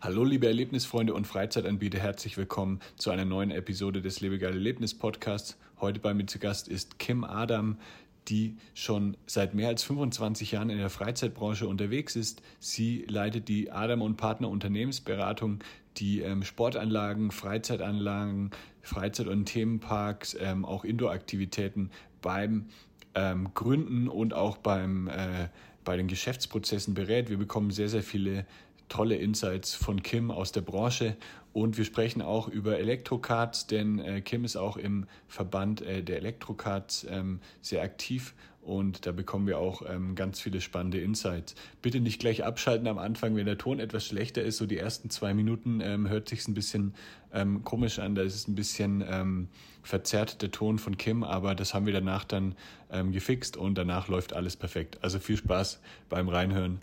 Hallo liebe Erlebnisfreunde und Freizeitanbieter, herzlich willkommen zu einer neuen Episode des Lebegeil Erlebnis Podcasts. Heute bei mir zu Gast ist Kim Adam, die schon seit mehr als 25 Jahren in der Freizeitbranche unterwegs ist. Sie leitet die Adam und Partner Unternehmensberatung, die ähm, Sportanlagen, Freizeitanlagen, Freizeit- und Themenparks, ähm, auch Indoor-Aktivitäten beim ähm, Gründen und auch beim, äh, bei den Geschäftsprozessen berät. Wir bekommen sehr, sehr viele tolle Insights von Kim aus der Branche und wir sprechen auch über Elektrocards, denn äh, Kim ist auch im Verband äh, der Elektrocards ähm, sehr aktiv und da bekommen wir auch ähm, ganz viele spannende Insights. Bitte nicht gleich abschalten am Anfang, wenn der Ton etwas schlechter ist. So die ersten zwei Minuten ähm, hört sich ein bisschen ähm, komisch an. Da ist es ein bisschen ähm, verzerrt der Ton von Kim, aber das haben wir danach dann ähm, gefixt und danach läuft alles perfekt. Also viel Spaß beim Reinhören.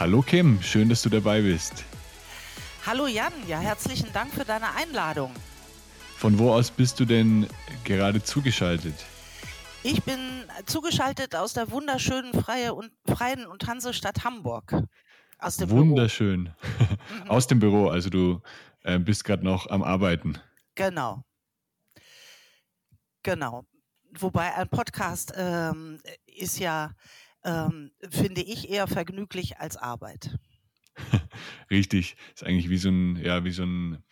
Hallo Kim, schön, dass du dabei bist. Hallo Jan, ja, herzlichen Dank für deine Einladung. Von wo aus bist du denn gerade zugeschaltet? Ich bin zugeschaltet aus der wunderschönen Freie und, Freien und Hansestadt Hamburg. Aus dem Wunderschön. Büro. aus dem Büro, also du äh, bist gerade noch am Arbeiten. Genau. Genau. Wobei ein Podcast ähm, ist ja ähm, finde ich eher vergnüglich als Arbeit. Richtig, ist eigentlich wie so ein, ja, wie so ein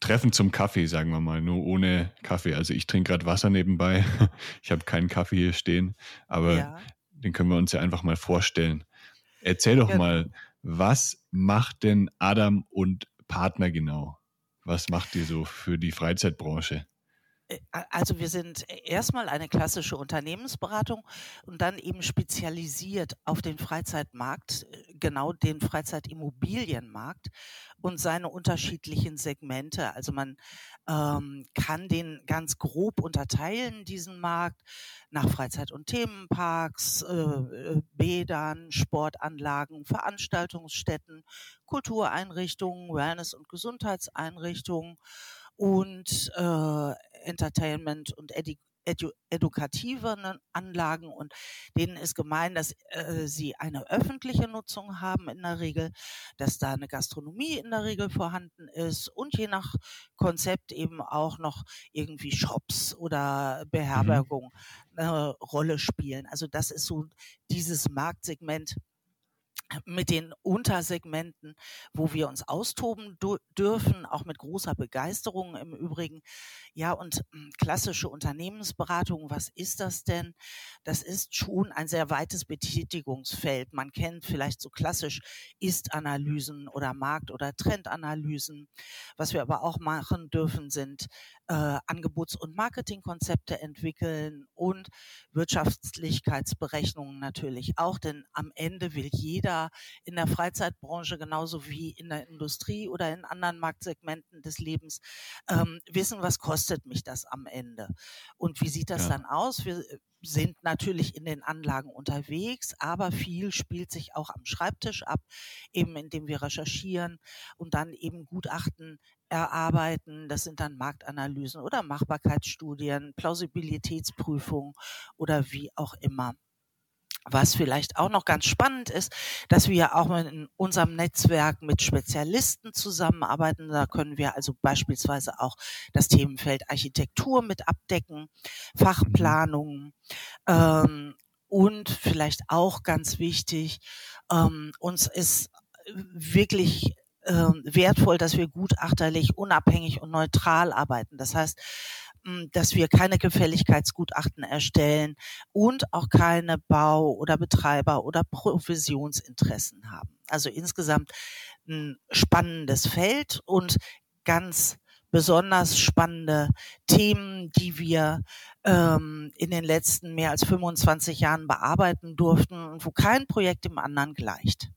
Treffen zum Kaffee, sagen wir mal, nur ohne Kaffee. Also ich trinke gerade Wasser nebenbei. Ich habe keinen Kaffee hier stehen, aber ja. den können wir uns ja einfach mal vorstellen. Erzähl doch ja. mal, was macht denn Adam und Partner genau? Was macht ihr so für die Freizeitbranche? Äh, also wir sind erstmal eine klassische Unternehmensberatung und dann eben spezialisiert auf den Freizeitmarkt, äh, genau den Freizeitimmobilienmarkt und seine unterschiedlichen Segmente. Also man ähm, kann den ganz grob unterteilen, diesen Markt, nach Freizeit- und Themenparks, äh, äh Bädern, Sportanlagen, Veranstaltungsstätten, Kultureinrichtungen, Wellness- und Gesundheitseinrichtungen und äh, Entertainment und Edu edu edukativen Anlagen und denen ist gemein, dass äh, sie eine öffentliche Nutzung haben in der Regel, dass da eine Gastronomie in der Regel vorhanden ist und je nach Konzept eben auch noch irgendwie Shops oder mhm. Beherbergung eine Rolle spielen. Also das ist so dieses Marktsegment, mit den Untersegmenten, wo wir uns austoben dürfen, auch mit großer Begeisterung im Übrigen. Ja, und hm, klassische Unternehmensberatung, was ist das denn? Das ist schon ein sehr weites Betätigungsfeld. Man kennt vielleicht so klassisch Ist-Analysen oder Markt- oder Trendanalysen. Was wir aber auch machen dürfen, sind äh, Angebots- und Marketingkonzepte entwickeln und Wirtschaftlichkeitsberechnungen natürlich auch, denn am Ende will jeder in der Freizeitbranche genauso wie in der Industrie oder in anderen Marktsegmenten des Lebens ähm, wissen, was kostet mich das am Ende und wie sieht das ja. dann aus? Wir äh, sind natürlich in den Anlagen unterwegs, aber viel spielt sich auch am Schreibtisch ab, eben indem wir recherchieren und dann eben Gutachten erarbeiten. Das sind dann Marktanalysen oder Machbarkeitsstudien, Plausibilitätsprüfungen oder wie auch immer. Was vielleicht auch noch ganz spannend ist, dass wir auch in unserem Netzwerk mit Spezialisten zusammenarbeiten. Da können wir also beispielsweise auch das Themenfeld Architektur mit abdecken, Fachplanung ähm, und vielleicht auch ganz wichtig, ähm, uns ist wirklich ähm, wertvoll, dass wir gutachterlich, unabhängig und neutral arbeiten. Das heißt, dass wir keine Gefälligkeitsgutachten erstellen und auch keine Bau- oder Betreiber- oder Provisionsinteressen haben. Also insgesamt ein spannendes Feld und ganz besonders spannende Themen, die wir ähm, in den letzten mehr als 25 Jahren bearbeiten durften, wo kein Projekt dem anderen gleicht.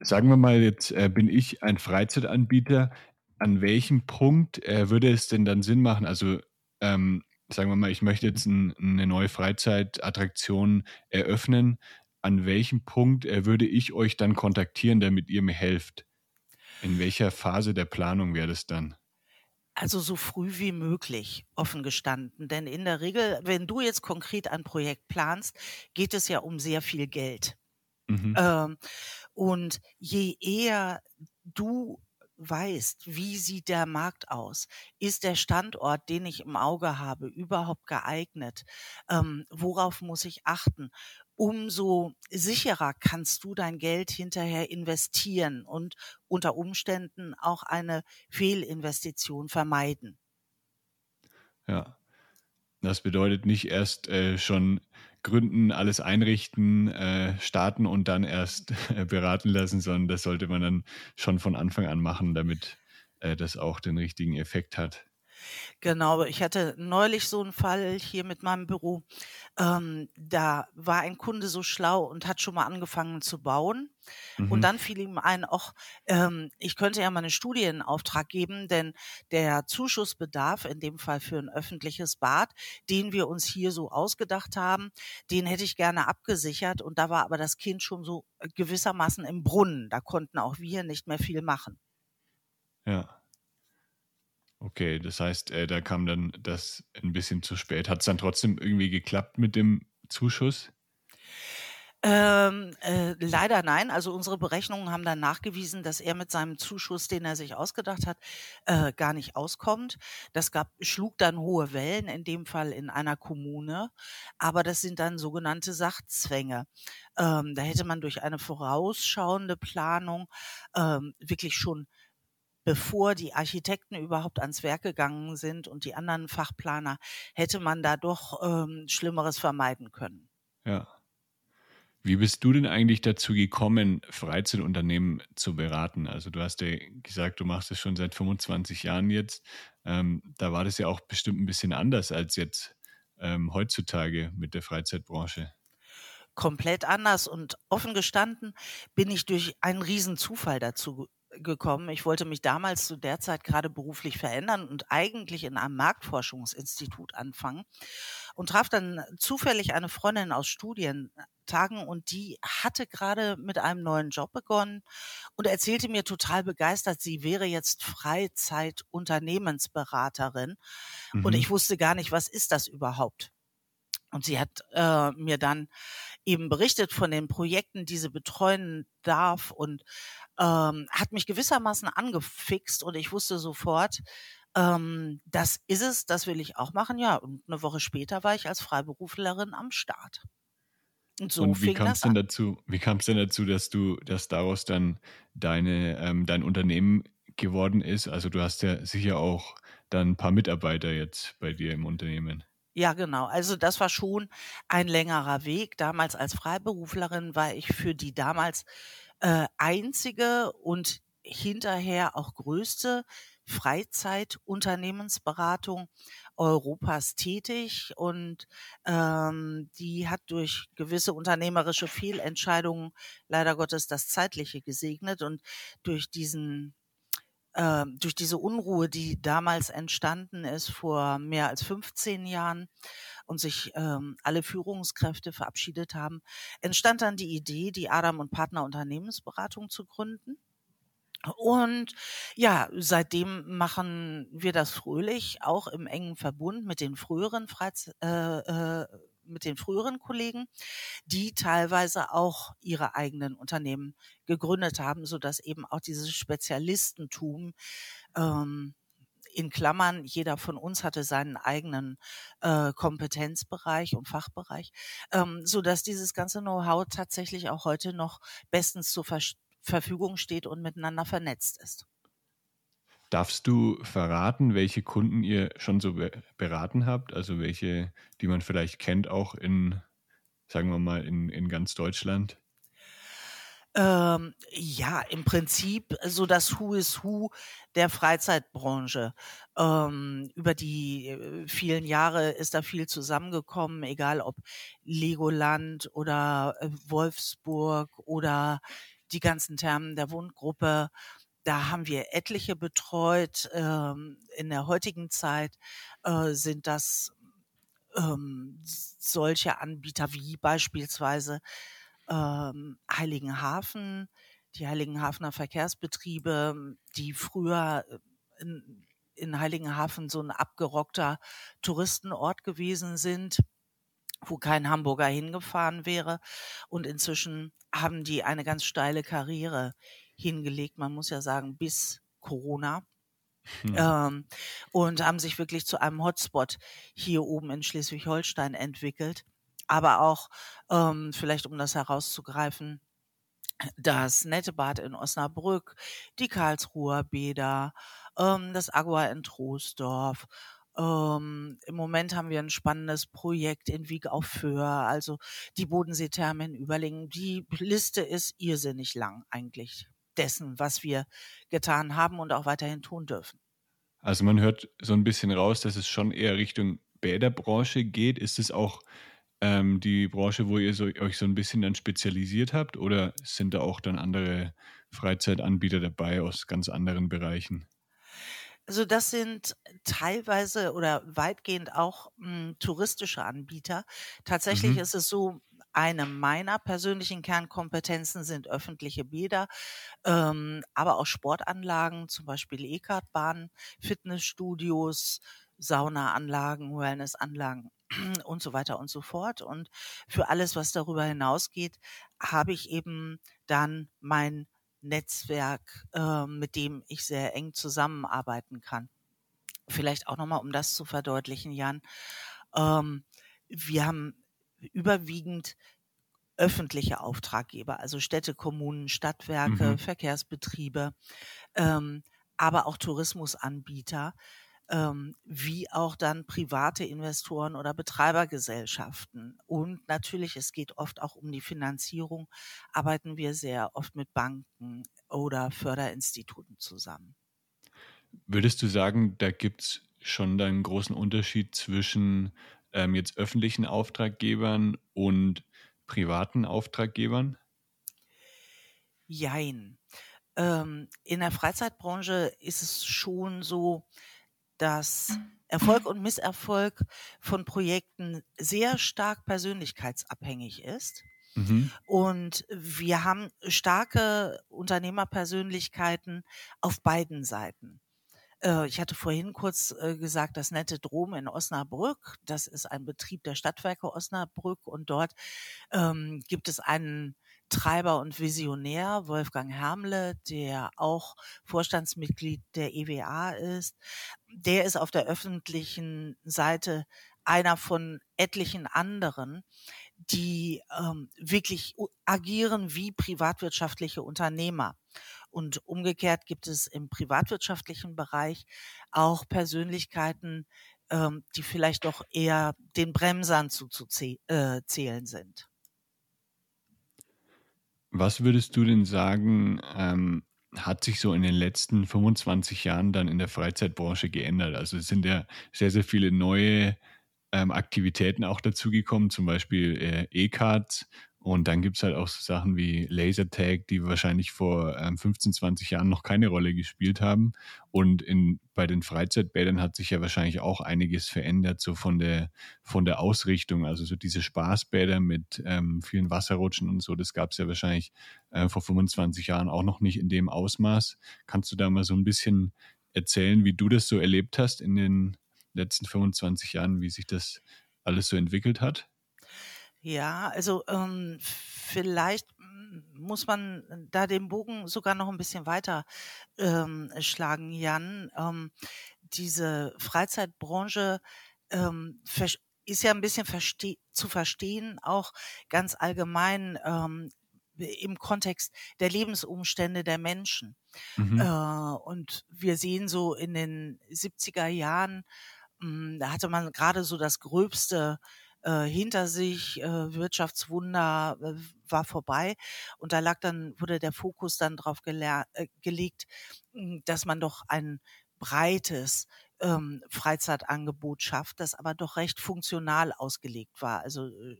Sagen wir mal, jetzt äh, bin ich ein Freizeitanbieter. An welchem Punkt äh, würde es denn dann Sinn machen? Also ähm, sagen wir mal, ich möchte jetzt ein, eine neue Freizeitattraktion eröffnen. An welchem Punkt äh, würde ich euch dann kontaktieren, damit ihr mir helft? In welcher Phase der Planung wäre das dann? Also so früh wie möglich, offen gestanden. Denn in der Regel, wenn du jetzt konkret ein Projekt planst, geht es ja um sehr viel Geld. Mhm. Ähm, und je eher du weißt, wie sieht der Markt aus? Ist der Standort, den ich im Auge habe, überhaupt geeignet? Ähm, worauf muss ich achten? Umso sicherer kannst du dein Geld hinterher investieren und unter Umständen auch eine Fehlinvestition vermeiden. Ja, das bedeutet nicht erst äh, schon gründen, alles einrichten, äh, starten und dann erst äh, beraten lassen, sondern das sollte man dann schon von Anfang an machen, damit äh, das auch den richtigen Effekt hat. Genau, ich hatte neulich so einen Fall hier mit meinem Büro. Ähm, da war ein Kunde so schlau und hat schon mal angefangen zu bauen. Mhm. Und dann fiel ihm ein, auch ähm, ich könnte ja mal eine Studie in Auftrag geben, denn der Zuschussbedarf, in dem Fall für ein öffentliches Bad, den wir uns hier so ausgedacht haben, den hätte ich gerne abgesichert. Und da war aber das Kind schon so gewissermaßen im Brunnen. Da konnten auch wir nicht mehr viel machen. Ja. Okay, das heißt, äh, da kam dann das ein bisschen zu spät. Hat es dann trotzdem irgendwie geklappt mit dem Zuschuss? Ähm, äh, leider nein. Also unsere Berechnungen haben dann nachgewiesen, dass er mit seinem Zuschuss, den er sich ausgedacht hat, äh, gar nicht auskommt. Das gab, schlug dann hohe Wellen, in dem Fall in einer Kommune. Aber das sind dann sogenannte Sachzwänge. Ähm, da hätte man durch eine vorausschauende Planung ähm, wirklich schon bevor die Architekten überhaupt ans Werk gegangen sind und die anderen Fachplaner, hätte man da doch ähm, Schlimmeres vermeiden können. Ja. Wie bist du denn eigentlich dazu gekommen, Freizeitunternehmen zu beraten? Also du hast ja gesagt, du machst es schon seit 25 Jahren jetzt. Ähm, da war das ja auch bestimmt ein bisschen anders als jetzt ähm, heutzutage mit der Freizeitbranche komplett anders und offen gestanden bin ich durch einen riesen Zufall dazu gekommen. Ich wollte mich damals zu der Zeit gerade beruflich verändern und eigentlich in einem Marktforschungsinstitut anfangen und traf dann zufällig eine Freundin aus Studientagen und die hatte gerade mit einem neuen Job begonnen und erzählte mir total begeistert, sie wäre jetzt Freizeit-Unternehmensberaterin mhm. und ich wusste gar nicht, was ist das überhaupt. Und sie hat äh, mir dann eben berichtet von den Projekten, die sie betreuen darf und ähm, hat mich gewissermaßen angefixt und ich wusste sofort, ähm, das ist es, das will ich auch machen. Ja, und eine Woche später war ich als Freiberuflerin am Start. Und so und wie kam es denn dazu? Wie kam es denn dazu, dass du, dass daraus dann deine, ähm, dein Unternehmen geworden ist? Also du hast ja sicher auch dann ein paar Mitarbeiter jetzt bei dir im Unternehmen. Ja, genau. Also das war schon ein längerer Weg. Damals als Freiberuflerin war ich für die damals äh, einzige und hinterher auch größte Freizeitunternehmensberatung Europas tätig und ähm, die hat durch gewisse unternehmerische Fehlentscheidungen leider Gottes das Zeitliche gesegnet und durch diesen äh, durch diese Unruhe, die damals entstanden ist vor mehr als 15 Jahren und sich ähm, alle Führungskräfte verabschiedet haben, entstand dann die Idee, die Adam und Partner Unternehmensberatung zu gründen. Und ja, seitdem machen wir das fröhlich, auch im engen Verbund mit den früheren Freize äh, äh, mit den früheren Kollegen, die teilweise auch ihre eigenen Unternehmen gegründet haben, so dass eben auch dieses Spezialistentum ähm, in Klammern, jeder von uns hatte seinen eigenen äh, Kompetenzbereich und Fachbereich, ähm, so dass dieses ganze Know-how tatsächlich auch heute noch bestens zur Ver Verfügung steht und miteinander vernetzt ist. Darfst du verraten, welche Kunden ihr schon so beraten habt? Also welche, die man vielleicht kennt, auch in, sagen wir mal, in, in ganz Deutschland? Ähm, ja, im Prinzip so das Who is Who der Freizeitbranche. Ähm, über die äh, vielen Jahre ist da viel zusammengekommen, egal ob Legoland oder äh, Wolfsburg oder die ganzen Thermen der Wohngruppe. Da haben wir etliche betreut. Ähm, in der heutigen Zeit äh, sind das ähm, solche Anbieter wie beispielsweise ähm, Heiligenhafen, die Heiligenhafener Verkehrsbetriebe, die früher äh, in, in Heiligenhafen so ein abgerockter Touristenort gewesen sind, wo kein Hamburger hingefahren wäre. Und inzwischen haben die eine ganz steile Karriere hingelegt. Man muss ja sagen, bis Corona. Hm. Ähm, und haben sich wirklich zu einem Hotspot hier oben in Schleswig-Holstein entwickelt. Aber auch, ähm, vielleicht um das herauszugreifen, das Nettebad in Osnabrück, die Karlsruher Bäder, ähm, das Agua in Troisdorf. Ähm, Im Moment haben wir ein spannendes Projekt in Wieg auf Föhr, also die Bodenseetherme in Überlingen. Die Liste ist irrsinnig lang eigentlich dessen, was wir getan haben und auch weiterhin tun dürfen. Also man hört so ein bisschen raus, dass es schon eher Richtung Bäderbranche geht. Ist es auch ähm, die Branche, wo ihr so, euch so ein bisschen dann spezialisiert habt oder sind da auch dann andere Freizeitanbieter dabei aus ganz anderen Bereichen? Also das sind teilweise oder weitgehend auch mh, hm, touristische Anbieter. Tatsächlich mhm. ist es so, eine meiner persönlichen Kernkompetenzen sind öffentliche Bäder, ähm, aber auch Sportanlagen, zum Beispiel E-Kartbahnen, Fitnessstudios, Saunaanlagen, Wellnessanlagen und so weiter und so fort. Und für alles, was darüber hinausgeht, habe ich eben dann mein Netzwerk, äh, mit dem ich sehr eng zusammenarbeiten kann. Vielleicht auch nochmal, um das zu verdeutlichen, Jan. Ähm, wir haben überwiegend öffentliche Auftraggeber, also Städte, Kommunen, Stadtwerke, mhm. Verkehrsbetriebe, ähm, aber auch Tourismusanbieter, ähm, wie auch dann private Investoren oder Betreibergesellschaften. Und natürlich, es geht oft auch um die Finanzierung, arbeiten wir sehr oft mit Banken oder Förderinstituten zusammen. Würdest du sagen, da gibt es schon einen großen Unterschied zwischen ähm, jetzt öffentlichen Auftraggebern und privaten Auftraggebern? Jein. Ähm, in der Freizeitbranche ist es schon so, dass Erfolg und Misserfolg von Projekten sehr stark persönlichkeitsabhängig ist. Mhm. Und wir haben starke Unternehmerpersönlichkeiten auf beiden Seiten. Äh, ich hatte vorhin kurz äh, gesagt, das nette Drom in Osnabrück, das ist ein Betrieb der Stadtwerke Osnabrück und dort ähm, gibt es einen Treiber und Visionär, Wolfgang Hermle, der auch Vorstandsmitglied der EWA ist. Der ist auf der öffentlichen Seite einer von etlichen anderen, die ähm, wirklich agieren wie privatwirtschaftliche Unternehmer. Und umgekehrt gibt es im privatwirtschaftlichen Bereich auch Persönlichkeiten, ähm, die vielleicht doch eher den Bremsern zuzuzählen äh, sind. Was würdest du denn sagen, ähm, hat sich so in den letzten 25 Jahren dann in der Freizeitbranche geändert? Also es sind ja sehr, sehr viele neue ähm, Aktivitäten auch dazugekommen, zum Beispiel äh, E-Cards und dann gibt es halt auch so Sachen wie Lasertag, die wahrscheinlich vor ähm, 15, 20 Jahren noch keine Rolle gespielt haben. Und in, bei den Freizeitbädern hat sich ja wahrscheinlich auch einiges verändert, so von der, von der Ausrichtung. Also so diese Spaßbäder mit ähm, vielen Wasserrutschen und so, das gab es ja wahrscheinlich äh, vor 25 Jahren auch noch nicht in dem Ausmaß. Kannst du da mal so ein bisschen erzählen, wie du das so erlebt hast in den letzten 25 Jahren, wie sich das alles so entwickelt hat? Ja, also ähm, vielleicht muss man da den Bogen sogar noch ein bisschen weiter ähm, schlagen, Jan. Ähm, diese Freizeitbranche ähm, ist ja ein bisschen verste zu verstehen, auch ganz allgemein ähm, im Kontext der Lebensumstände der Menschen. Mhm. Äh, und wir sehen so in den 70er Jahren, hm, da hatte man gerade so das gröbste äh, hinter sich, äh, Wirtschaftswunder äh, war vorbei und da lag dann, wurde der Fokus dann drauf äh, gelegt, hm, dass man doch ein breites ähm, Freizeitangebot schafft, das aber doch recht funktional ausgelegt war. Also äh,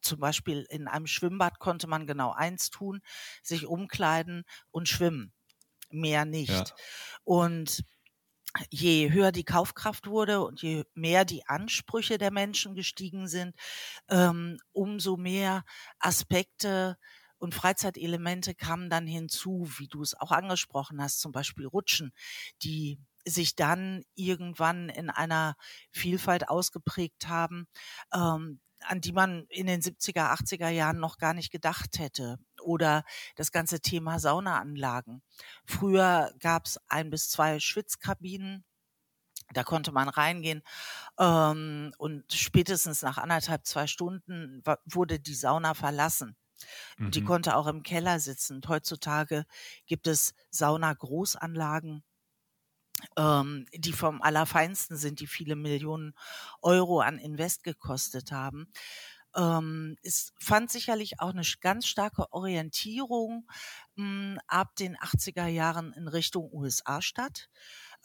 zum Beispiel in einem Schwimmbad konnte man genau eins tun, sich umkleiden und schwimmen. Mehr nicht. Ja. Und je höher die Kaufkraft wurde und je mehr die Ansprüche der Menschen gestiegen sind, ähm, umso mehr Aspekte und Freizeitelemente kamen dann hinzu, wie du es auch angesprochen hast, zum Beispiel Rutschen, die sich dann irgendwann in einer Vielfalt ausgeprägt haben, ähm, an die man in den 70er, 80er Jahren noch gar nicht gedacht hätte. Oder das ganze Thema Saunaanlagen. Früher gab es ein bis zwei Schwitzkabinen. Da konnte man reingehen ähm, und spätestens nach anderthalb, zwei Stunden wurde die Sauna verlassen. Mhm. Die konnte auch im Keller sitzen. Und heutzutage gibt es Sauna-Großanlagen, ähm, die vom Allerfeinsten sind, die viele Millionen Euro an Invest gekostet haben. Ähm, es fand sicherlich auch eine ganz starke Orientierung mh, hm, ab den 80er Jahren in Richtung USA statt.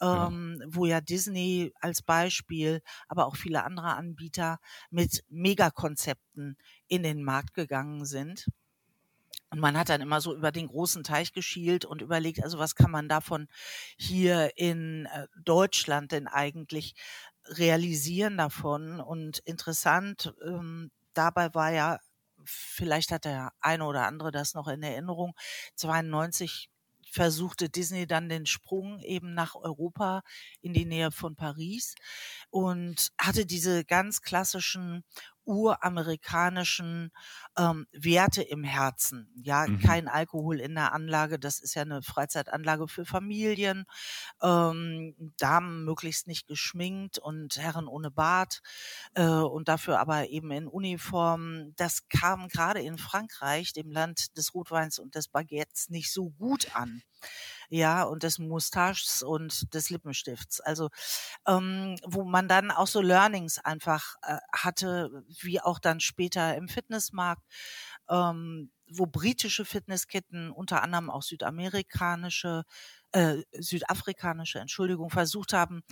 Ähm, wo ja Disney als Beispiel, aber auch viele andere Anbieter mit Megakonzepten in den Markt gegangen sind. Und man hat dann immer so über den großen Teich geschielt und überlegt, also was kann man davon hier in äh, Deutschland denn eigentlich realisieren davon? Und interessant ähm, dabei war ja, vielleicht hat der eine oder andere das noch in Erinnerung, 92 versuchte Disney dann den Sprung eben nach Europa in die Nähe von Paris und hatte diese ganz klassischen uramerikanischen ähm, Werte im Herzen. Ja, mhm. kein Alkohol in der Anlage, das ist ja eine Freizeitanlage für Familien. Ähm, Damen möglichst nicht geschminkt und Herren ohne Bart äh, und dafür aber eben in Uniform. Das kam gerade in Frankreich, dem Land des Rotweins und des Baguettes, nicht so gut an ja, und des Moustaches und des Lippenstifts. Also, ähm, wo man dann auch so Learnings einfach äh, hatte, wie auch dann später im Fitnessmarkt, ähm, wo britische Fitnessketten, unter anderem auch südamerikanische, äh, südafrikanische, Entschuldigung, versucht haben,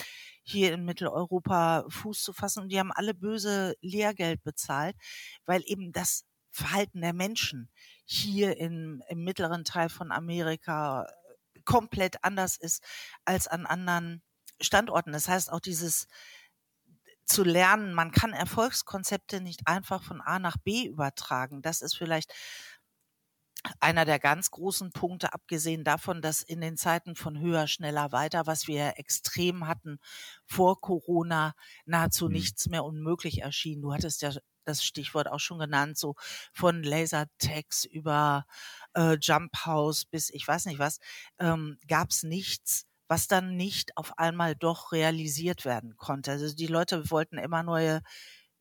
hier in Mitteleuropa Fuß zu fassen. Und die haben alle böse Lehrgeld bezahlt, weil eben das Verhalten der Menschen hier in, im mittleren Teil von Amerika komplett anders ist als an anderen Standorten. Das heißt auch dieses zu lernen, man kann Erfolgskonzepte nicht einfach von A nach B übertragen. Das ist vielleicht einer der ganz großen Punkte, abgesehen davon, dass in den Zeiten von höher, schneller, weiter, was wir extrem hatten vor Corona, nahezu mhm. nichts mehr unmöglich erschien. Du hattest ja das Stichwort auch schon genannt, so von Lasertags über äh, Jump House bis ich weiß nicht was, ähm, gab es nichts, was dann nicht auf einmal doch realisiert werden konnte. Also die Leute wollten immer neue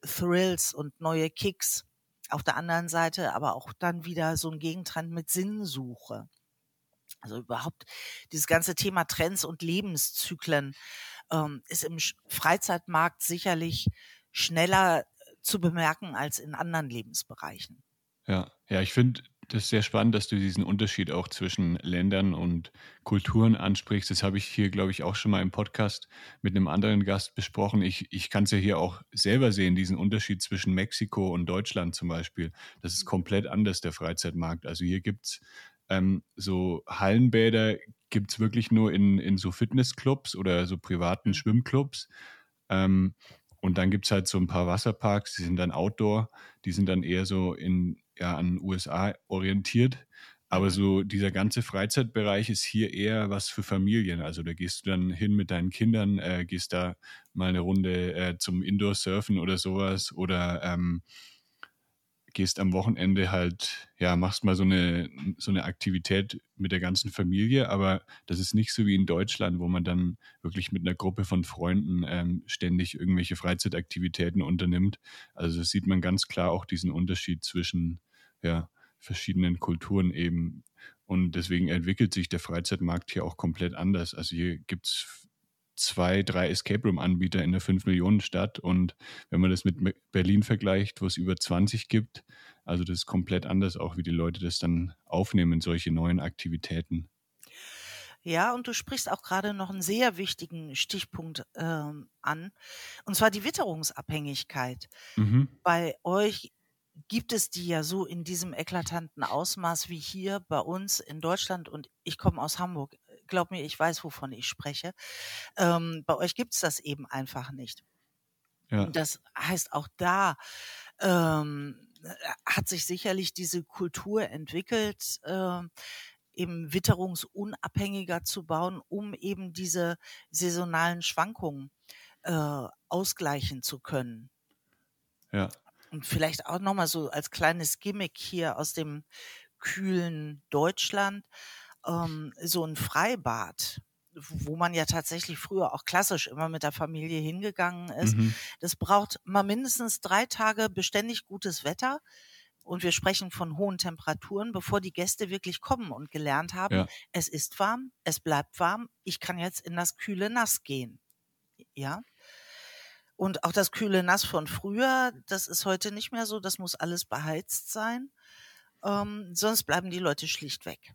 Thrills und neue Kicks. Auf der anderen Seite aber auch dann wieder so ein Gegentrend mit Sinnsuche. Also überhaupt dieses ganze Thema Trends und Lebenszyklen ähm, ist im Freizeitmarkt sicherlich schneller zu bemerken als in anderen Lebensbereichen. Ja, ja, ich finde das sehr spannend, dass du diesen Unterschied auch zwischen Ländern und Kulturen ansprichst. Das habe ich hier, glaube ich, auch schon mal im Podcast mit einem anderen Gast besprochen. Ich, ich kann es ja hier auch selber sehen, diesen Unterschied zwischen Mexiko und Deutschland zum Beispiel. Das ist komplett anders, der Freizeitmarkt. Also hier gibt es ähm, so Hallenbäder, gibt es wirklich nur in, in so Fitnessclubs oder so privaten mhm. Schwimmclubs. Ähm, und dann gibt es halt so ein paar Wasserparks, die sind dann Outdoor, die sind dann eher so in, ja, an USA orientiert. Aber so dieser ganze Freizeitbereich ist hier eher was für Familien. Also da gehst du dann hin mit deinen Kindern, äh, gehst da mal eine Runde äh, zum Indoor-Surfen oder sowas oder ähm, gehst am Wochenende halt, ja, machst mal so eine, so eine Aktivität mit der ganzen Familie, aber das ist nicht so wie in Deutschland, wo man dann wirklich mit einer Gruppe von Freunden ähm, ständig irgendwelche Freizeitaktivitäten unternimmt. Also sieht man ganz klar auch diesen Unterschied zwischen ja, verschiedenen Kulturen eben. Und deswegen entwickelt sich der Freizeitmarkt hier auch komplett anders. Also hier gibt es zwei, drei Escape Room-Anbieter in der 5-Millionen-Stadt. Und wenn man das mit Berlin vergleicht, wo es über 20 gibt, also das ist komplett anders, auch wie die Leute das dann aufnehmen, solche neuen Aktivitäten. Ja, und du sprichst auch gerade noch einen sehr wichtigen Stichpunkt ähm, an, und zwar die Witterungsabhängigkeit. Mhm. Bei euch gibt es die ja so in diesem eklatanten Ausmaß wie hier bei uns in Deutschland und ich komme aus Hamburg. Glaub mir, ich weiß, wovon ich spreche. Ähm, bei euch gibt es das eben einfach nicht. Ja. Und das heißt, auch da ähm, hat sich sicherlich diese Kultur entwickelt, äh, eben witterungsunabhängiger zu bauen, um eben diese saisonalen Schwankungen äh, ausgleichen zu können. Ja. Und vielleicht auch nochmal so als kleines Gimmick hier aus dem kühlen Deutschland, ähm, so ein Freibad, wo man ja tatsächlich früher auch klassisch immer mit der Familie hingegangen ist. Mhm. Das braucht mal mindestens drei Tage beständig gutes Wetter. Und wir sprechen von hohen Temperaturen, bevor die Gäste wirklich kommen und gelernt haben, ja. es ist warm, es bleibt warm, ich kann jetzt in das kühle Nass gehen. Ja. Und auch das kühle Nass von früher, das ist heute nicht mehr so, das muss alles beheizt sein. Ähm, sonst bleiben die Leute schlicht weg.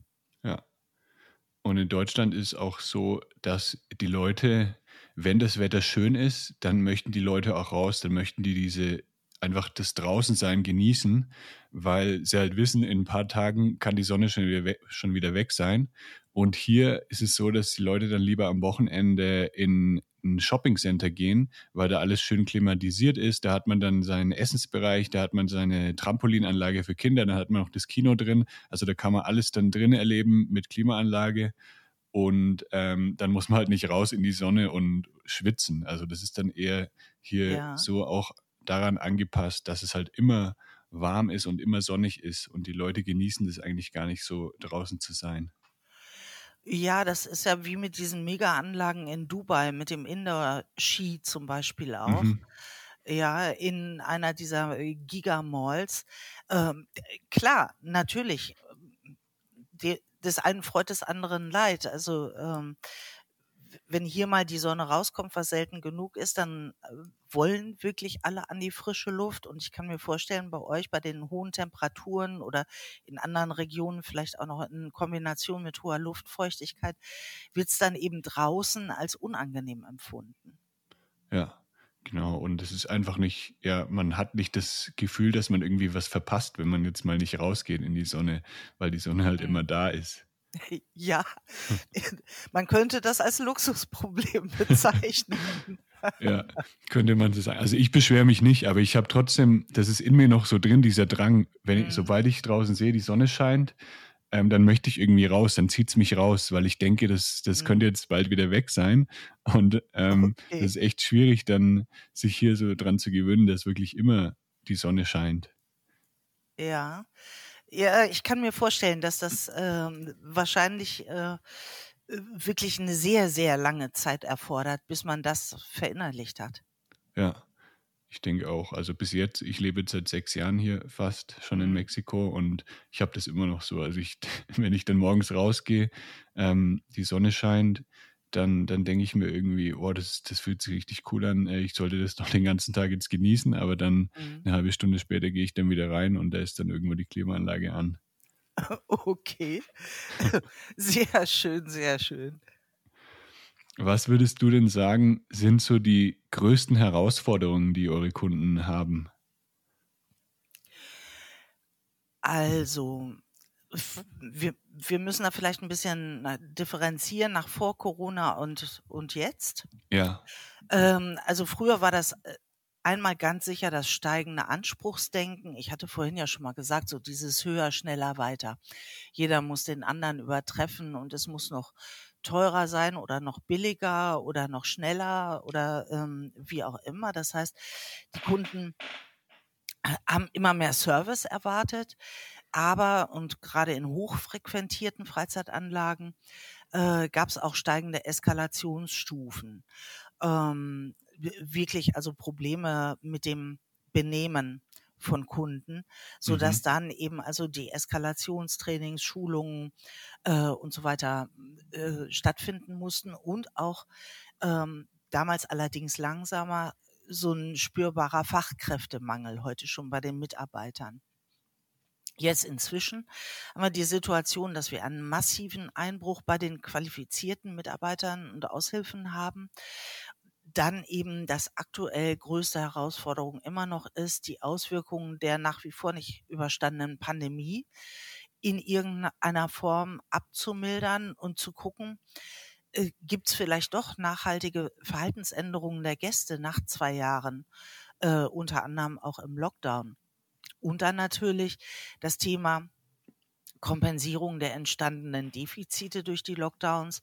Und in Deutschland ist auch so, dass die Leute, wenn das Wetter schön ist, dann möchten die Leute auch raus, dann möchten die diese einfach das Draußensein genießen, weil sie halt wissen, in ein paar Tagen kann die Sonne schon wieder, weg, schon wieder weg sein. Und hier ist es so, dass die Leute dann lieber am Wochenende in ein Shoppingcenter gehen, weil da alles schön klimatisiert ist. Da hat man dann seinen Essensbereich, da hat man seine Trampolinanlage für Kinder, da hat man noch das Kino drin. Also da kann man alles dann drin erleben mit Klimaanlage. Und ähm, dann muss man halt nicht raus in die Sonne und schwitzen. Also das ist dann eher hier ja. so auch daran angepasst, dass es halt immer warm ist und immer sonnig ist. Und die Leute genießen das eigentlich gar nicht so draußen zu sein. Ja, das ist ja wie mit diesen Mega-Anlagen in Dubai, mit dem Indoor-Ski zum Beispiel auch. Mhm. Ja, in einer dieser äh, Gigamalls. Ähm, klar, natürlich. Die, des einen freut des anderen leid. Also ähm, wenn hier mal die Sonne rauskommt, was selten genug ist, dann äh, wollen wirklich alle an die frische Luft. Und ich kann mir vorstellen, bei euch, bei den hohen Temperaturen oder in anderen Regionen vielleicht auch noch in Kombination mit hoher Luftfeuchtigkeit, wird es dann eben draußen als unangenehm empfunden. Ja. Genau, und es ist einfach nicht, ja, man hat nicht das Gefühl, dass man irgendwie was verpasst, wenn man jetzt mal nicht rausgeht in die Sonne, weil die Sonne halt mhm. immer da ist. Ja, man könnte das als Luxusproblem bezeichnen. ja, könnte man so sagen. Also ich beschwere mich nicht, aber ich habe trotzdem, das ist in mir noch so drin, dieser Drang, wenn ich, mhm. sobald ich draußen sehe, die Sonne scheint, ähm, dann möchte ich irgendwie raus, dann zieht es mich raus, weil ich denke, das, das mhm. könnte jetzt bald wieder weg sein. Und ähm, okay. das ist echt schwierig, dann sich hier so dran zu gewöhnen, dass wirklich immer die Sonne scheint. Ja. Ja, ich kann mir vorstellen, dass das ähm, wahrscheinlich äh, wirklich eine sehr, sehr lange Zeit erfordert, bis man das verinnerlicht hat. Ja, ich denke auch. Also bis jetzt, ich lebe seit sechs Jahren hier fast schon in mhm. Mexiko und ich habe das immer noch so. Also ich, wenn ich dann morgens rausgehe, ähm, die Sonne scheint, dann, dann denke ich mir irgendwie, oh, das, das fühlt sich richtig cool an. Ich sollte das doch den ganzen Tag jetzt genießen, aber dann mhm. eine halbe Stunde später gehe ich dann wieder rein und da ist dann irgendwo die Klimaanlage an. Okay. Sehr schön, sehr schön. Was würdest du denn sagen, sind so die größten Herausforderungen, die eure Kunden haben? Also, wir, wir müssen da vielleicht ein bisschen differenzieren nach vor Corona und, und jetzt. Ja. Ähm, also früher war das äh, einmal ganz sicher das steigende Anspruchsdenken. Ich hatte vorhin ja schon mal gesagt, so dieses höher, schneller, weiter. Jeder muss den anderen übertreffen und es muss noch teurer sein oder noch billiger oder noch schneller oder ähm, wie auch immer. Das heißt, die Kunden äh, haben immer mehr Service erwartet. Aber, und gerade in hochfrequentierten Freizeitanlagen, äh, gab es auch steigende Eskalationsstufen. Ähm, wirklich also Probleme mit dem Benehmen von Kunden, so dass mhm. dann eben also die Eskalationstrainings, Schulungen äh, und so weiter äh, stattfinden mussten und auch ähm, damals allerdings langsamer, so ein spürbarer Fachkräftemangel heute schon bei den Mitarbeitern. Jetzt inzwischen haben wir die Situation, dass wir einen massiven Einbruch bei den qualifizierten Mitarbeitern und Aushilfen haben. Dann eben das aktuell größte Herausforderung immer noch ist, die Auswirkungen der nach wie vor nicht überstandenen Pandemie in irgendeiner Form abzumildern und zu gucken, äh, gibt es vielleicht doch nachhaltige Verhaltensänderungen der Gäste nach zwei Jahren, äh, unter anderem auch im Lockdown. Und dann natürlich das Thema Kompensierung der entstandenen Defizite durch die Lockdowns,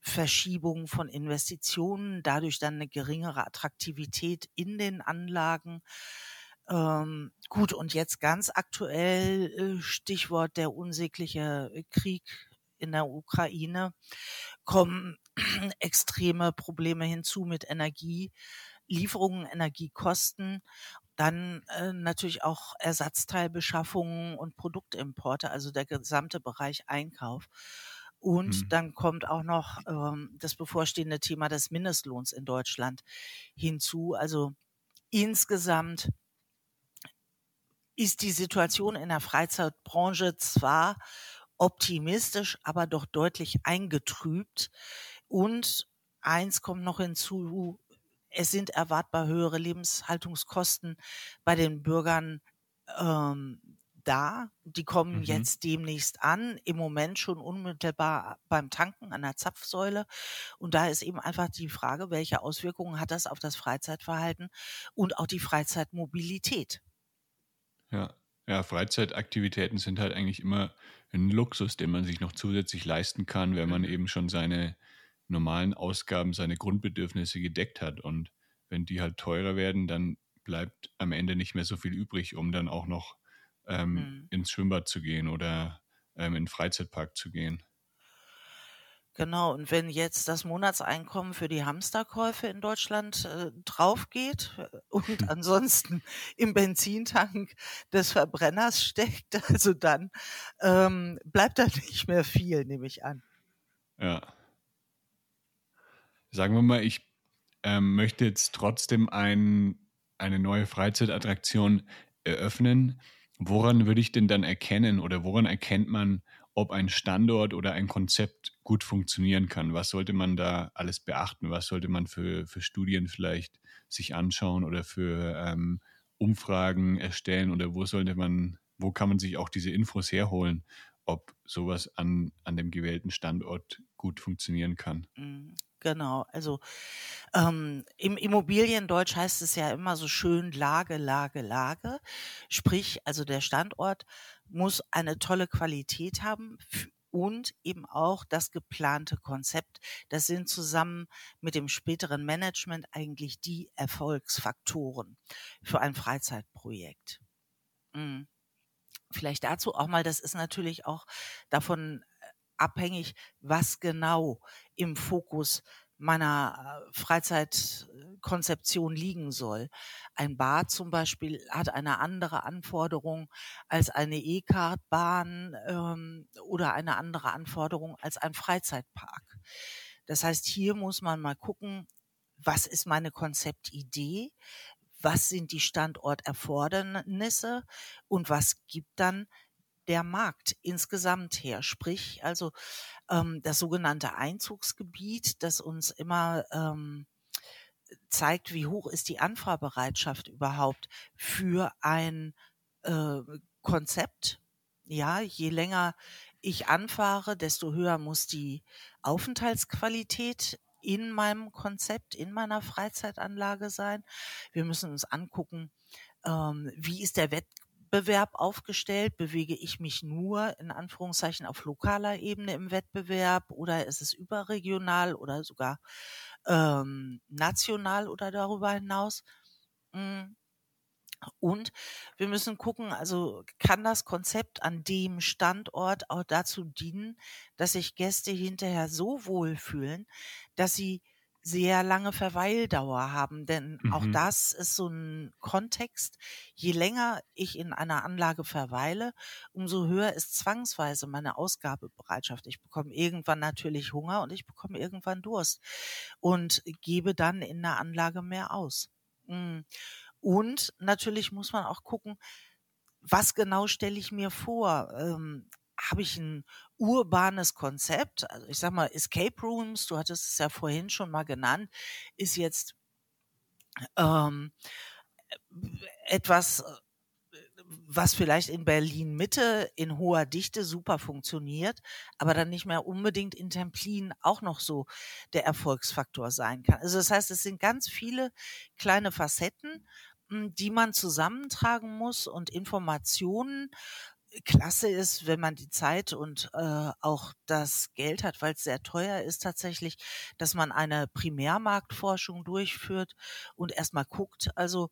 Verschiebung von Investitionen, dadurch dann eine geringere Attraktivität in den Anlagen. Ähm, gut, und jetzt ganz aktuell äh, Stichwort der unsägliche Krieg in der Ukraine kommen extreme Probleme hinzu mit Energielieferungen, Energiekosten, dann äh, natürlich auch Ersatzteilbeschaffungen und Produktimporte, also der gesamte Bereich Einkauf. Und hm. dann kommt auch noch ähm, das bevorstehende Thema des Mindestlohns in Deutschland hinzu. Also insgesamt ist die Situation in der Freizeitbranche zwar optimistisch, aber doch deutlich eingetrübt. Und eins kommt noch hinzu, es sind erwartbar höhere Lebenshaltungskosten bei den Bürgern ähm, da. Die kommen mhm. jetzt demnächst an, im Moment schon unmittelbar beim Tanken an der Zapfsäule. Und da ist eben einfach die Frage, welche Auswirkungen hat das auf das Freizeitverhalten und auch die Freizeitmobilität. Ja, ja, Freizeitaktivitäten sind halt eigentlich immer ein Luxus, den man sich noch zusätzlich leisten kann, wenn man mhm. eben schon seine normalen Ausgaben, seine Grundbedürfnisse gedeckt hat. Und wenn die halt teurer werden, dann bleibt am Ende nicht mehr so viel übrig, um dann auch noch ähm, mhm. ins Schwimmbad zu gehen oder ähm, in den Freizeitpark zu gehen. Genau, und wenn jetzt das Monatseinkommen für die Hamsterkäufe in Deutschland äh, draufgeht äh, und ansonsten im Benzintank des Verbrenners steckt, also dann ähm, bleibt da nicht mehr viel, nehme ich an. Ja. Sagen wir mal, ich ähm, möchte jetzt trotzdem ein, eine neue Freizeitattraktion eröffnen. Woran würde ich denn dann erkennen oder woran erkennt man, ob ein Standort oder ein Konzept gut funktionieren kann. Was sollte man da alles beachten? Was sollte man für, für Studien vielleicht sich anschauen oder für ähm, Umfragen erstellen oder wo sollte man, wo kann man sich auch diese Infos herholen, ob sowas an, an dem gewählten Standort gut funktionieren kann? Genau, also ähm, im Immobiliendeutsch heißt es ja immer so schön Lage, Lage, Lage. Sprich, also der Standort muss eine tolle Qualität haben und eben auch das geplante Konzept. Das sind zusammen mit dem späteren Management eigentlich die Erfolgsfaktoren für ein Freizeitprojekt. Mhm. Vielleicht dazu auch mal, das ist natürlich auch davon abhängig, was genau im Fokus meiner äh, Freizeitkonzeption liegen soll. Ein Bad zum Beispiel hat eine andere Anforderung als eine E-Card-Bahn ähm, oder eine andere Anforderung als ein Freizeitpark. Das heißt, hier muss man mal gucken, was ist meine Konzeptidee, was sind die Standorterfordernisse und was gibt dann der Markt insgesamt her. Sprich, also ähm, das sogenannte Einzugsgebiet, das uns immer ähm, zeigt, wie hoch ist die Anfahrbereitschaft überhaupt für ein äh, Konzept. Ja, je länger ich anfahre, desto höher muss die Aufenthaltsqualität in meinem Konzept, in meiner Freizeitanlage sein. Wir müssen uns angucken, ähm, wie ist der Wettbewerb Wettbewerb aufgestellt? Bewege ich mich nur in Anführungszeichen auf lokaler Ebene im Wettbewerb oder ist es überregional oder sogar ähm, national oder darüber hinaus? Hm. Und wir müssen gucken, also kann das Konzept an dem Standort auch dazu dienen, dass sich Gäste hinterher so wohlfühlen, dass sie sehr lange Verweildauer haben, denn mhm. auch das ist so ein Kontext. Je länger ich in einer Anlage verweile, umso höher ist zwangsweise meine Ausgabebereitschaft. Ich bekomme irgendwann natürlich Hunger und ich bekomme irgendwann Durst und gebe dann in der Anlage mehr aus. Mm. Und natürlich muss man auch gucken, was genau stelle ich mir vor? Habe ich ein urbanes Konzept. Also ich sag mal, Escape Rooms, du hattest es ja vorhin schon mal genannt, ist jetzt ähm, etwas, was vielleicht in Berlin Mitte in hoher Dichte super funktioniert, aber dann nicht mehr unbedingt in Templin auch noch so der Erfolgsfaktor sein kann. Also das heißt, es sind ganz viele kleine Facetten, hm, die man zusammentragen muss und Informationen klasse ist, wenn man die Zeit und äh, auch das Geld hat, weil es sehr teuer ist tatsächlich, dass man eine Primärmarktforschung durchführt und erstmal guckt, also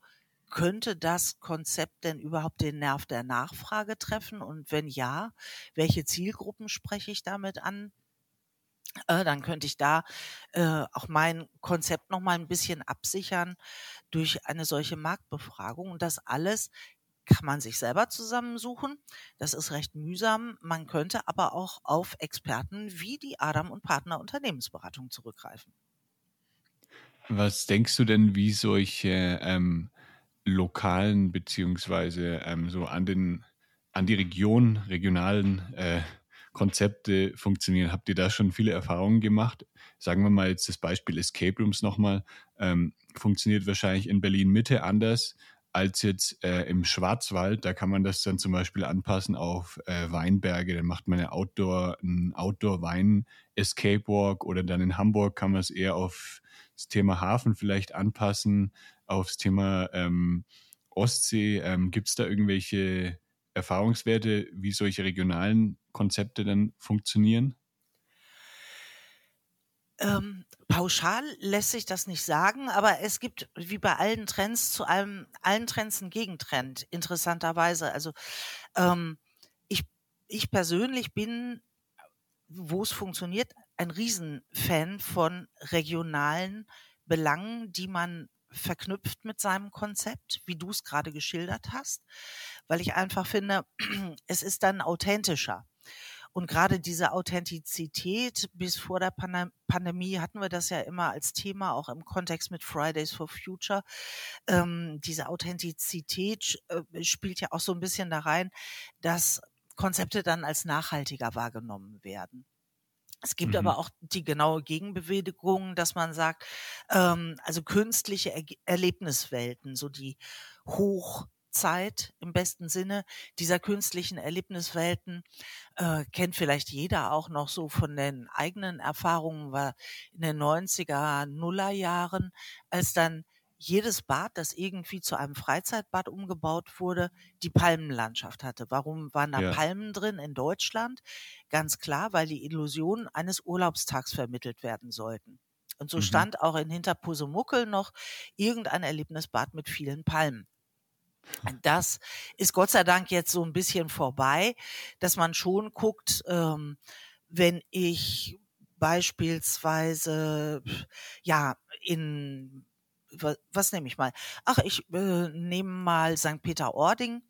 könnte das Konzept denn überhaupt den Nerv der Nachfrage treffen? Und wenn ja, welche Zielgruppen spreche ich damit an? Äh, dann könnte ich da äh, auch mein Konzept noch mal ein bisschen absichern durch eine solche Marktbefragung. Und das alles kann man sich selber zusammensuchen. Das ist recht mühsam. Man könnte aber auch auf Experten wie die Adam und Partner Unternehmensberatung zurückgreifen. Was denkst du denn, wie solche ähm, lokalen beziehungsweise ähm, so an den an die Region, regionalen äh, Konzepte funktionieren? Habt ihr da schon viele Erfahrungen gemacht? Sagen wir mal jetzt das Beispiel Escape Rooms nochmal. Ähm, funktioniert wahrscheinlich in Berlin Mitte anders als jetzt äh, im Schwarzwald. Da kann man das dann zum Beispiel anpassen auf äh, Weinberge. Dann macht man eine Outdoor, einen Outdoor-Wein-Escape Walk oder dann in Hamburg kann man es eher auf das Thema Hafen vielleicht anpassen, aufs Thema ähm, Ostsee. Ähm, Gibt es da irgendwelche Erfahrungswerte, wie solche regionalen Konzepte dann funktionieren? Ähm, pauschal lässt sich das nicht sagen, aber es gibt wie bei allen Trends zu allem, allen Trends einen Gegentrend, interessanterweise. Also ähm, ich, ich persönlich bin, wo es funktioniert, ein Riesenfan von regionalen Belangen, die man verknüpft mit seinem Konzept, wie du es gerade geschildert hast, weil ich einfach finde, es ist dann authentischer. Und gerade diese Authentizität bis vor der Pan Pandemie hatten wir das ja immer als Thema, auch im Kontext mit Fridays for Future. Ähm, diese Authentizität äh, spielt ja auch so ein bisschen da rein, dass Konzepte dann als nachhaltiger wahrgenommen werden. Es gibt mhm. aber auch die genaue Gegenbewegung, dass man sagt, ähm, also künstliche er Erlebniswelten, so die hoch Zeit im besten Sinne dieser künstlichen Erlebniswelten äh, kennt vielleicht jeder auch noch so von den eigenen Erfahrungen war in den 90er Nuller Jahren, als dann jedes Bad, das irgendwie zu einem Freizeitbad umgebaut wurde, die Palmenlandschaft hatte. Warum waren da ja. Palmen drin in Deutschland? Ganz klar, weil die Illusionen eines Urlaubstags vermittelt werden sollten. Und so mhm. stand auch in Hinterpusemuckel noch irgendein Erlebnisbad mit vielen Palmen. Das ist Gott sei Dank jetzt so ein bisschen vorbei, dass man schon guckt, ähm, wenn ich beispielsweise, ja, in was, was nehme ich mal? Ach, ich äh, nehme mal St. Peter-Ording,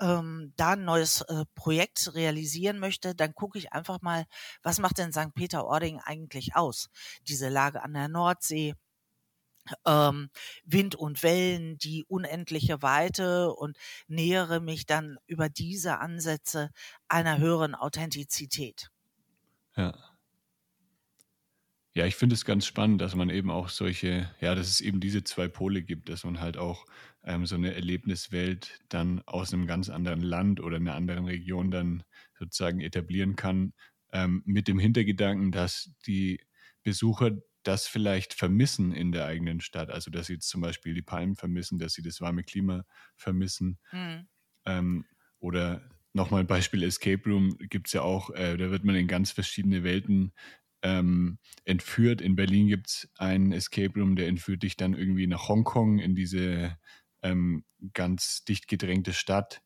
ähm, da ein neues äh, Projekt realisieren möchte, dann gucke ich einfach mal, was macht denn St. Peter-Ording eigentlich aus? Diese Lage an der Nordsee, ähm, Wind und Wellen, die unendliche Weite und nähere mich dann über diese Ansätze einer höheren Authentizität. Ja. Ja, ich finde es ganz spannend, dass man eben auch solche, ja, dass es eben diese zwei Pole gibt, dass man halt auch ähm, so eine Erlebniswelt dann aus einem ganz anderen Land oder einer anderen Region dann sozusagen etablieren kann, ähm, mit dem Hintergedanken, dass die Besucher das vielleicht vermissen in der eigenen Stadt. Also, dass sie jetzt zum Beispiel die Palmen vermissen, dass sie das warme Klima vermissen. Mhm. Ähm, oder nochmal ein Beispiel Escape Room gibt es ja auch, äh, da wird man in ganz verschiedene Welten ähm, entführt. In Berlin gibt es einen Escape Room, der entführt dich dann irgendwie nach Hongkong in diese ähm, ganz dicht gedrängte Stadt.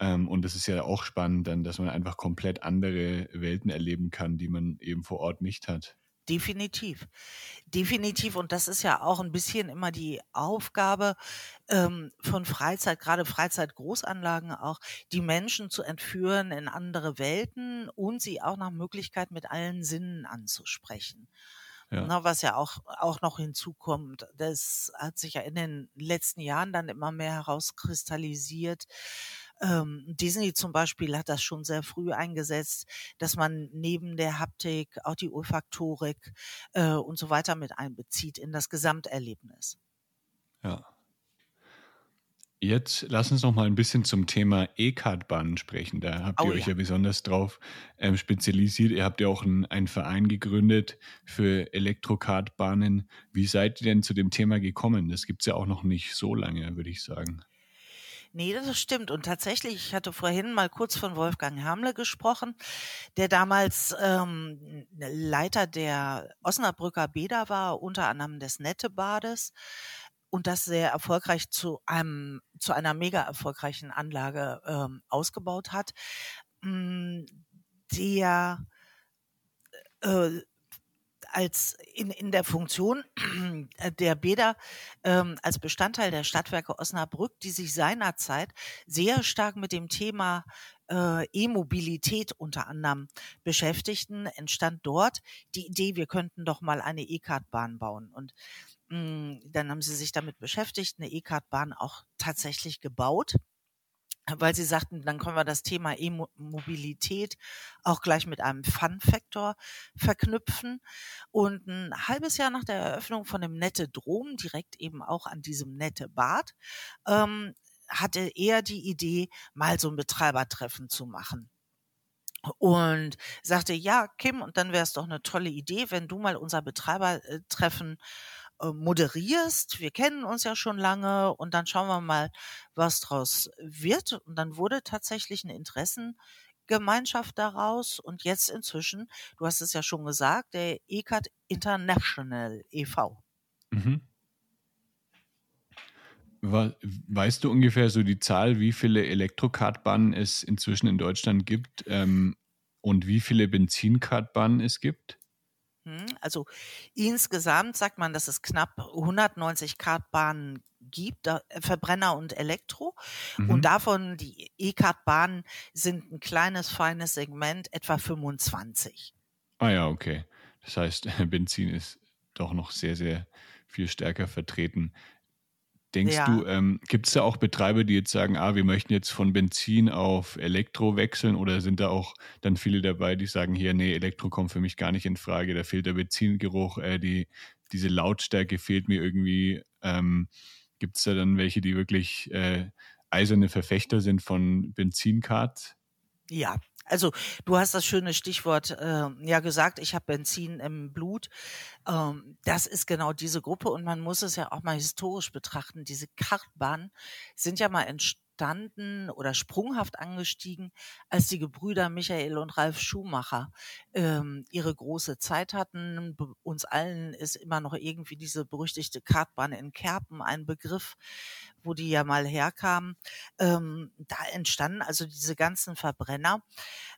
Ähm, und das ist ja auch spannend dann, dass man einfach komplett andere Welten erleben kann, die man eben vor Ort nicht hat. Definitiv. Definitiv. Und das ist ja auch ein bisschen immer die Aufgabe ähm, von Freizeit, gerade Freizeitgroßanlagen auch, die Menschen zu entführen in andere Welten und sie auch nach Möglichkeit mit allen Sinnen anzusprechen. Ja. Na, was ja auch, auch noch hinzukommt, das hat sich ja in den letzten Jahren dann immer mehr herauskristallisiert, ähm, Disney zum Beispiel hat das schon sehr früh eingesetzt, dass man neben der Haptik auch die Olfaktorik äh, und so weiter mit einbezieht in das Gesamterlebnis. Ja. Jetzt lass uns noch mal ein bisschen zum Thema E-Card-Bahnen sprechen. Da habt ihr oh, euch ja. ja besonders drauf ähm, spezialisiert. Ihr habt ja auch einen, einen Verein gegründet für Elektro-Card-Bahnen. Wie seid ihr denn zu dem Thema gekommen? Das gibt es ja auch noch nicht so lange, würde ich sagen. Nee, das stimmt. Und tatsächlich, ich hatte vorhin mal kurz von Wolfgang Hamle gesprochen, der damals ähm, Leiter der Osnabrücker Bäder war, unter anderem des Nettebades und das sehr erfolgreich zu einem zu einer mega erfolgreichen Anlage ähm, ausgebaut hat. Mm, der äh, als in, in der Funktion der Bäder ähm, als Bestandteil der Stadtwerke Osnabrück, die sich seinerzeit sehr stark mit dem Thema äh, E-Mobilität unter anderem beschäftigten, entstand dort die Idee, wir könnten doch mal eine E-Card-Bahn bauen. Und mh, mm, dann haben sie sich damit beschäftigt, eine E-Card-Bahn auch tatsächlich gebaut weil sie sagten, dann können wir das Thema E-Mobilität auch gleich mit einem Fun-Faktor verknüpfen. Und ein halbes Jahr nach der Eröffnung von dem Nette Drom, direkt eben auch an diesem Nette Bad, ähm, hatte er die Idee, mal so ein Betreibertreffen zu machen und sagte, ja, Kim, und dann wäre es doch eine tolle Idee, wenn du mal unser Betreibertreffen moderierst. Wir kennen uns ja schon lange und dann schauen wir mal, was draus wird. Und dann wurde tatsächlich eine Interessengemeinschaft daraus und jetzt inzwischen, du hast es ja schon gesagt, der ECAT International e.V. Mhm. Weißt du ungefähr so die Zahl, wie viele Elektrokartbahnen es inzwischen in Deutschland gibt ähm, und wie viele Benzinkartbahnen es gibt? Hm, also insgesamt sagt man, dass es knapp 190 Kartbahnen gibt, äh, Verbrenner und Elektro. Mhm. Und davon die E-Kart-Bahnen sind ein kleines, feines Segment, etwa 25. Ah ja, okay. Das heißt, Benzin ist doch noch sehr, sehr viel stärker vertreten. Denkst ja. du, ähm, gibt es da auch Betreiber, die jetzt sagen, ah, wir möchten jetzt von Benzin auf Elektro wechseln oder sind da auch dann viele dabei, die sagen, hier, nee, Elektro kommt für mich gar nicht in Frage, da fehlt der Benzingeruch, äh, die, diese Lautstärke fehlt mir irgendwie. Ähm, gibt es da dann welche, die wirklich äh, eiserne Verfechter sind von Benzinkart? Ja, also du hast das schöne Stichwort äh, ja gesagt, ich habe Benzin im Blut. Ähm, das ist genau diese Gruppe und man muss es ja auch mal historisch betrachten. Diese Kartbahnen sind ja mal entstanden oder sprunghaft angestiegen, als die Gebrüder Michael und Ralf Schumacher ähm, ihre große Zeit hatten. Uns allen ist immer noch irgendwie diese berüchtigte Kartbahn in Kerpen ein Begriff, wo die ja mal herkamen. Ähm, da entstanden also diese ganzen Verbrenner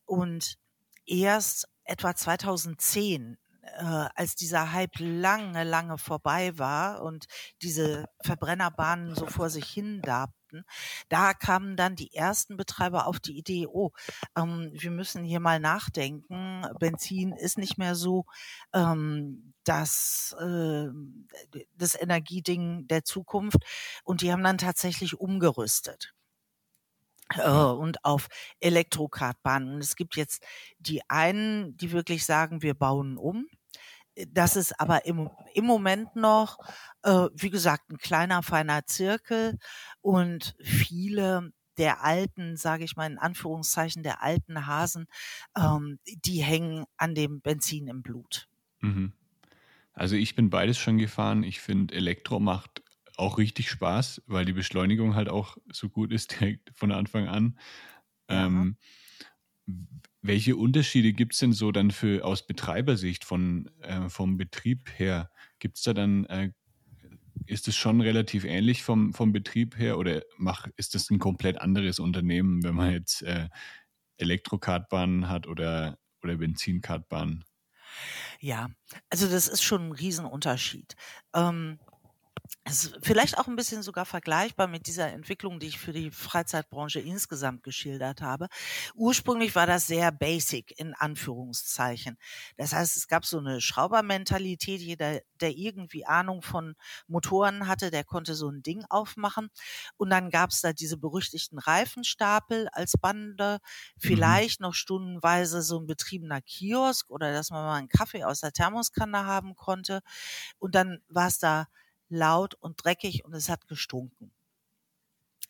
und erst etwa 2010 äh, als dieser Hype lange, lange vorbei war und diese Verbrennerbahnen so vor sich hin darbten, da kamen dann die ersten Betreiber auf die Idee, oh, ähm, wir müssen hier mal nachdenken. Benzin ist nicht mehr so ähm, das, äh, das Energieding der Zukunft. Und die haben dann tatsächlich umgerüstet äh, und auf Elektrokartbahnen. Und es gibt jetzt die einen, die wirklich sagen, wir bauen um. Das ist aber im, im Moment noch, äh, wie gesagt, ein kleiner, feiner Zirkel und viele der alten, sage ich mal in Anführungszeichen, der alten Hasen, ähm, die hängen an dem Benzin im Blut. Mhm. Also ich bin beides schon gefahren. Ich finde, Elektro macht auch richtig Spaß, weil die Beschleunigung halt auch so gut ist direkt von Anfang an. Ähm, welche Unterschiede gibt es denn so dann für aus Betreibersicht von, äh, vom Betrieb her? Gibt es da dann, äh, ist es schon relativ ähnlich vom, vom Betrieb her oder mach, ist das ein komplett anderes Unternehmen, wenn man jetzt äh, Elektrokartbahnen hat oder, oder Benzinkartbahnen? Ja, also das ist schon ein Riesenunterschied. Ähm, es ist vielleicht auch ein bisschen sogar vergleichbar mit dieser Entwicklung, die ich für die Freizeitbranche insgesamt geschildert habe. Ursprünglich war das sehr basic in Anführungszeichen. Das heißt, es gab so eine Schraubermentalität. Jeder, der irgendwie Ahnung von Motoren hatte, der konnte so ein Ding aufmachen. Und dann gab es da diese berüchtigten Reifenstapel als Bande, mhm. vielleicht mhm. noch stundenweise so ein betriebener Kiosk oder dass man mal einen Kaffee aus der Thermoskanne haben konnte. Und dann war es da laut und dreckig und es hat gestunken.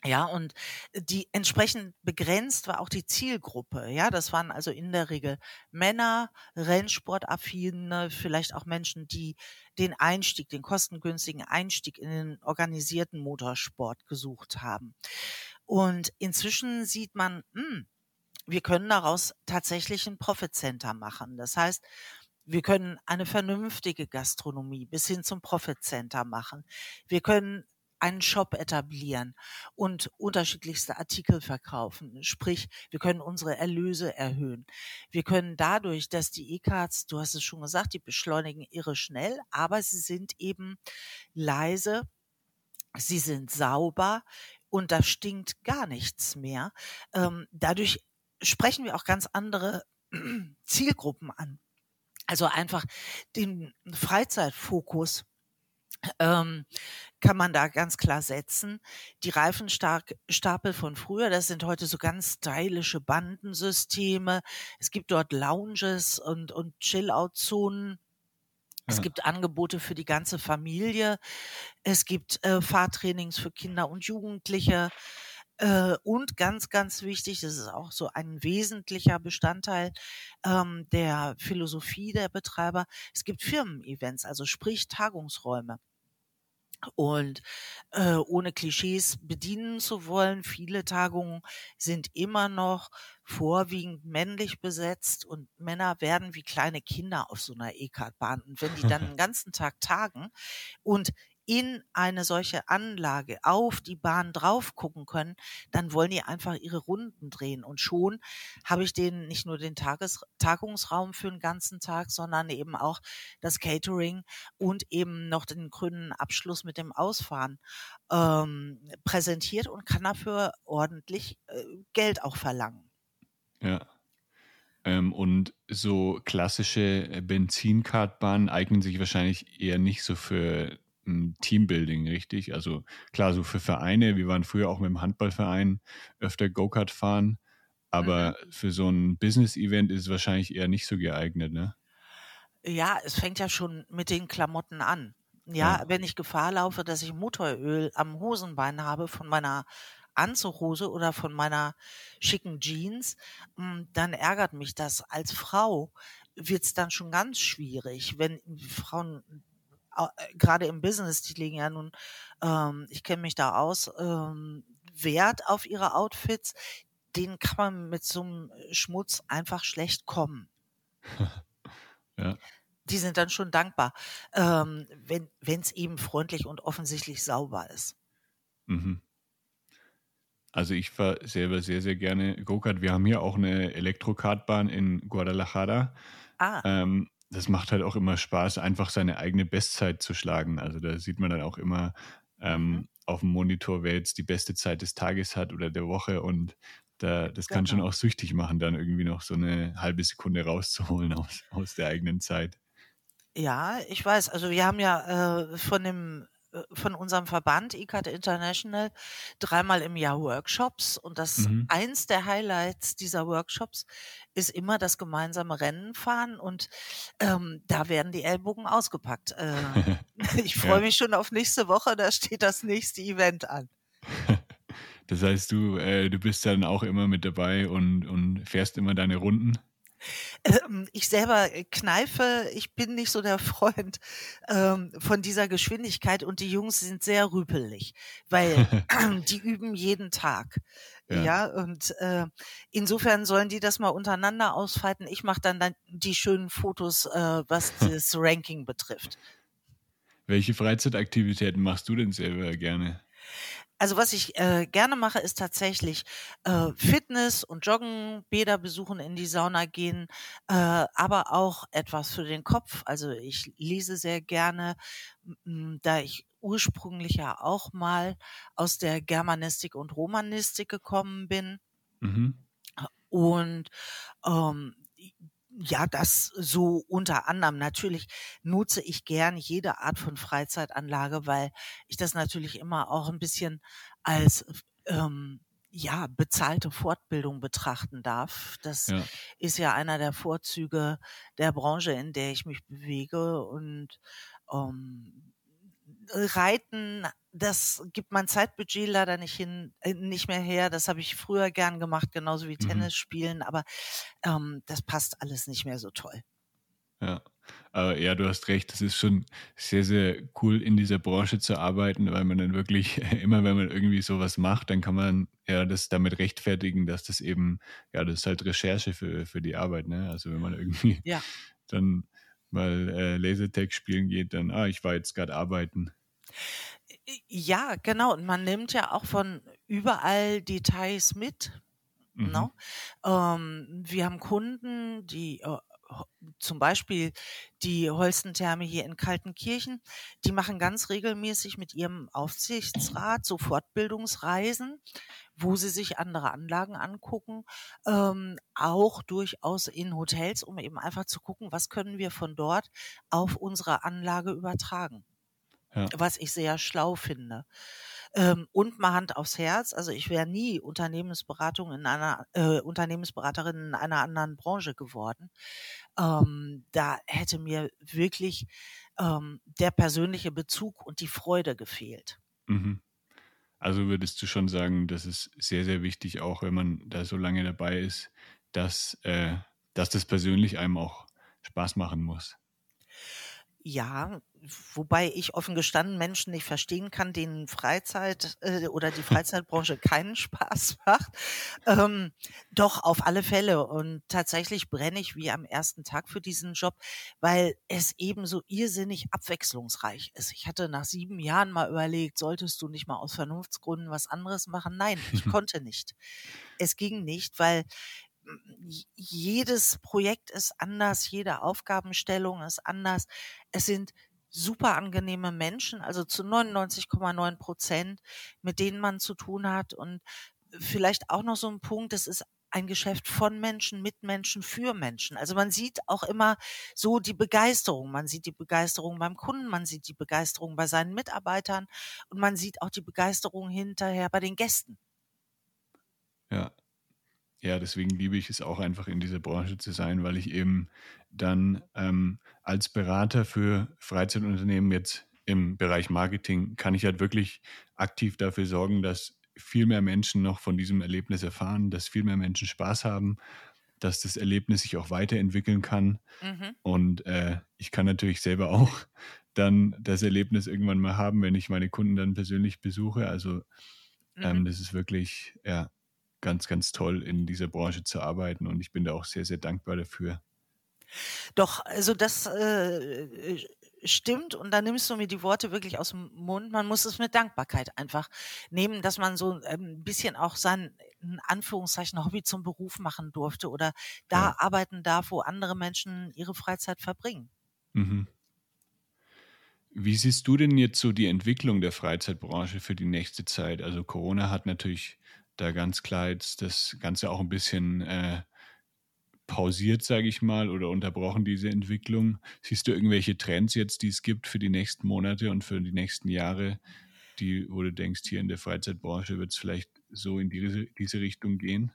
Ja, und die entsprechend begrenzt war auch die Zielgruppe. Ja, das waren also in der Regel Männer, Rennsportaffine, vielleicht auch Menschen, die den Einstieg, den kostengünstigen Einstieg in den organisierten Motorsport gesucht haben. Und inzwischen sieht man, mh, hm, wir können daraus tatsächlich ein Profit Center machen. Das heißt, wir können eine vernünftige Gastronomie bis hin zum Profit Center machen. Wir können einen Shop etablieren und unterschiedlichste Artikel verkaufen. Sprich, wir können unsere Erlöse erhöhen. Wir können dadurch, dass die E-Cards, du hast es schon gesagt, die beschleunigen irre schnell, aber sie sind eben leise, sie sind sauber und da stinkt gar nichts mehr. Ähm, dadurch sprechen wir auch ganz andere Zielgruppen an. Also einfach den Freizeitfokus ähm, kann man da ganz klar setzen. Die Reifenstapel von früher, das sind heute so ganz stylische Bandensysteme. Es gibt dort Lounges und, und Chill-Out-Zonen. Es gibt Angebote für die ganze Familie. Es gibt äh, Fahrtrainings für Kinder und Jugendliche. Äh, und ganz, ganz wichtig, das ist auch so ein wesentlicher Bestandteil ähm, der Philosophie der Betreiber. Es gibt Firmen-Events, also sprich Tagungsräume. Und äh, ohne Klischees bedienen zu wollen, viele Tagungen sind immer noch vorwiegend männlich besetzt und Männer werden wie kleine Kinder auf so einer E-Card-Bahn. Und wenn die dann den ganzen Tag tagen und in eine solche Anlage auf die Bahn drauf gucken können, dann wollen die einfach ihre Runden drehen. Und schon habe ich denen nicht nur den Tages Tagungsraum für den ganzen Tag, sondern eben auch das Catering und eben noch den grünen Abschluss mit dem Ausfahren ähm, präsentiert und kann dafür ordentlich äh, Geld auch verlangen. Ja. Ähm, und so klassische Benzinkartbahnen eignen sich wahrscheinlich eher nicht so für Teambuilding, richtig? Also klar, so für Vereine, wir waren früher auch mit dem Handballverein öfter Go-Kart fahren, aber mhm. für so ein Business-Event ist es wahrscheinlich eher nicht so geeignet, ne? Ja, es fängt ja schon mit den Klamotten an. Ja, ja, wenn ich Gefahr laufe, dass ich Motoröl am Hosenbein habe von meiner Anzughose oder von meiner schicken Jeans, hm, dann ärgert mich das. Als Frau wird es dann schon ganz schwierig, wenn Frauen gerade im Business, die legen ja nun, ähm, ich kenne mich da aus, ähm, Wert auf ihre Outfits, den kann man mit so einem Schmutz einfach schlecht kommen. ja. Die sind dann schon dankbar, ähm, wenn es eben freundlich und offensichtlich sauber ist. Mhm. Also ich fahre selber sehr, sehr gerne Go-Kart. Wir haben hier auch eine Elektrokartbahn in Guadalajara. Ah. Ähm, das macht halt auch immer Spaß, einfach seine eigene Bestzeit zu schlagen. Also da sieht man dann auch immer ähm, mhm. auf dem Monitor, wer jetzt die beste Zeit des Tages hat oder der Woche und da, das kann genau. schon auch süchtig machen, dann irgendwie noch so eine halbe Sekunde rauszuholen aus, aus der eigenen Zeit. Ja, ich weiß. Also wir haben ja äh, von dem von unserem Verband ICAT International dreimal im Jahr Workshops und das mhm. eins der Highlights dieser Workshops ist immer das gemeinsame Rennen fahren und ähm, da werden die Ellbogen ausgepackt. Äh, ich freue ja. mich schon auf nächste Woche, da steht das nächste Event an. Das heißt, du, äh, du bist dann auch immer mit dabei und, und fährst immer deine Runden? Ähm, ich selber kneife, ich bin nicht so der Freund ähm, von dieser Geschwindigkeit und die Jungs sind sehr rüpelig, weil die üben jeden Tag. Ja, ja und äh, insofern sollen die das mal untereinander ausfalten. Ich mache dann, dann die schönen Fotos, äh, was das Ranking betrifft. Welche Freizeitaktivitäten machst du denn selber gerne? Also was ich äh, gerne mache, ist tatsächlich äh, Fitness und Joggen, Bäder besuchen, in die Sauna gehen, äh, aber auch etwas für den Kopf. Also ich lese sehr gerne, da ich ursprünglich ja auch mal aus der Germanistik und Romanistik gekommen bin. Mhm. Und ähm, ja, das so unter anderem. Natürlich nutze ich gern jede Art von Freizeitanlage, weil ich das natürlich immer auch ein bisschen als ähm, ja, bezahlte Fortbildung betrachten darf. Das ja. ist ja einer der Vorzüge der Branche, in der ich mich bewege. Und ähm, Reiten, das gibt mein Zeitbudget leider nicht hin, äh, nicht mehr her. Das habe ich früher gern gemacht, genauso wie mhm. Tennis spielen, aber ähm, das passt alles nicht mehr so toll. Ja. Aber ja, du hast recht, das ist schon sehr, sehr cool, in dieser Branche zu arbeiten, weil man dann wirklich, immer wenn man irgendwie sowas macht, dann kann man ja das damit rechtfertigen, dass das eben, ja, das ist halt Recherche für, für die Arbeit, ne? Also wenn man irgendwie ja. dann mal äh, Lasertag spielen geht, dann, ah, ich war jetzt gerade arbeiten. Ja, genau. Und man nimmt ja auch von überall Details mit. Mhm. No? Ne? Ähm, wir haben Kunden, die äh, zum Beispiel die Holstentherme hier in Kaltenkirchen, die machen ganz regelmäßig mit ihrem Aufsichtsrat so Fortbildungsreisen, wo sie sich andere Anlagen angucken, ähm, auch durchaus in Hotels, um eben einfach zu gucken, was können wir von dort auf unsere Anlage übertragen ja. was ich sehr schlau finde. Ähm, und mal Hand aufs Herz, also ich wäre nie Unternehmensberatung in einer äh, Unternehmensberaterin in einer anderen Branche geworden. Ähm, da hätte mir wirklich ähm, der persönliche Bezug und die Freude gefehlt. Mhm. Also würdest du schon sagen, das ist sehr, sehr wichtig, auch wenn man da so lange dabei ist, dass, äh, dass das persönlich einem auch Spaß machen muss. Ja, wobei ich offen gestanden Menschen nicht verstehen kann, denen Freizeit äh, oder die Freizeitbranche keinen Spaß macht. Ähm, doch, auf alle Fälle. Und tatsächlich brenne ich wie am ersten Tag für diesen Job, weil es eben so irrsinnig abwechslungsreich ist. Ich hatte nach sieben Jahren mal überlegt, solltest du nicht mal aus Vernunftsgründen was anderes machen? Nein, ich konnte nicht. Es ging nicht, weil jedes Projekt ist anders, jede Aufgabenstellung ist anders. Es sind super angenehme Menschen, also zu 99,9 Prozent, mit denen man zu tun hat. Und vielleicht auch noch so ein Punkt, das ist ein Geschäft von Menschen, mit Menschen, für Menschen. Also man sieht auch immer so die Begeisterung. Man sieht die Begeisterung beim Kunden, man sieht die Begeisterung bei seinen Mitarbeitern und man sieht auch die Begeisterung hinterher bei den Gästen. Ja, ja, deswegen liebe ich es auch einfach in dieser Branche zu sein, weil ich eben dann ähm, als Berater für Freizeitunternehmen jetzt im Bereich Marketing kann ich halt wirklich aktiv dafür sorgen, dass viel mehr Menschen noch von diesem Erlebnis erfahren, dass viel mehr Menschen Spaß haben, dass das Erlebnis sich auch weiterentwickeln kann. Mhm. Und äh, ich kann natürlich selber auch dann das Erlebnis irgendwann mal haben, wenn ich meine Kunden dann persönlich besuche. Also ähm, mhm. das ist wirklich, ja, ganz, ganz toll, in dieser Branche zu arbeiten und ich bin da auch sehr, sehr dankbar dafür. Doch, also das äh, stimmt und da nimmst du mir die Worte wirklich aus dem Mund. Man muss es mit Dankbarkeit einfach nehmen, dass man so ein ähm, bisschen auch sein, in Anführungszeichen, Hobby zum Beruf machen durfte oder da ja. arbeiten darf, wo andere Menschen ihre Freizeit verbringen. Mhm. Wie siehst du denn jetzt so die Entwicklung der Freizeitbranche für die nächste Zeit? Also Corona hat natürlich da ganz klar jetzt das Ganze auch ein bisschen äh, pausiert, sage ich mal, oder unterbrochen, diese Entwicklung. Siehst du irgendwelche Trends jetzt, die es gibt für die nächsten Monate und für die nächsten Jahre, die, wo du denkst, hier in der Freizeitbranche wird es vielleicht so in diese, diese Richtung gehen?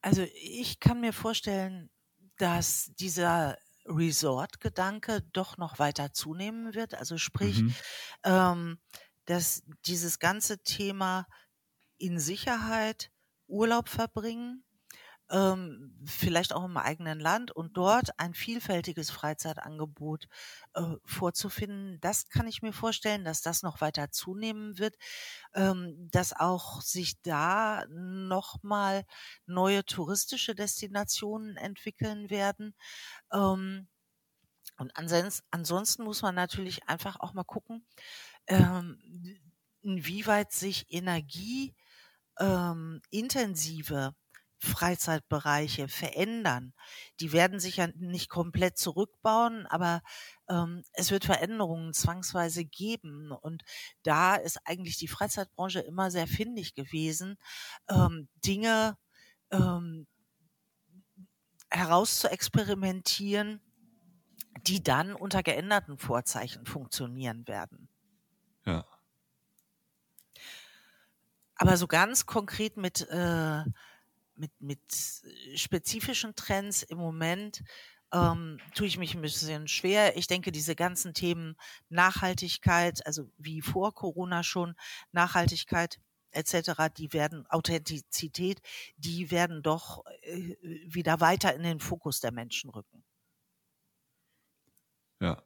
Also ich kann mir vorstellen, dass dieser Resort-Gedanke doch noch weiter zunehmen wird. Also sprich, mhm. ähm, dass dieses ganze Thema in Sicherheit Urlaub verbringen, ähm, vielleicht auch im eigenen Land und dort ein vielfältiges Freizeitangebot äh, vorzufinden. Das kann ich mir vorstellen, dass das noch weiter zunehmen wird, ähm, dass auch sich da nochmal neue touristische Destinationen entwickeln werden. Ähm, und ansonsten, muss man natürlich einfach auch mal gucken, ähm, inwieweit sich energieintensive ähm, Freizeitbereiche verändern. Die werden sich ja nicht komplett zurückbauen, aber ähm, es wird Veränderungen zwangsweise geben. Und da ist eigentlich die Freizeitbranche immer sehr findig gewesen, ähm, Dinge ähm, herauszuexperimentieren, die dann unter geänderten Vorzeichen funktionieren werden. Ja. Aber so ganz konkret mit, äh, mit, mit spezifischen Trends im Moment ähm, tue ich mich ein bisschen schwer. Ich denke, diese ganzen Themen Nachhaltigkeit, also wie vor Corona schon, Nachhaltigkeit etc., die werden, Authentizität, die werden doch äh, wieder weiter in den Fokus der Menschen rücken. Ja,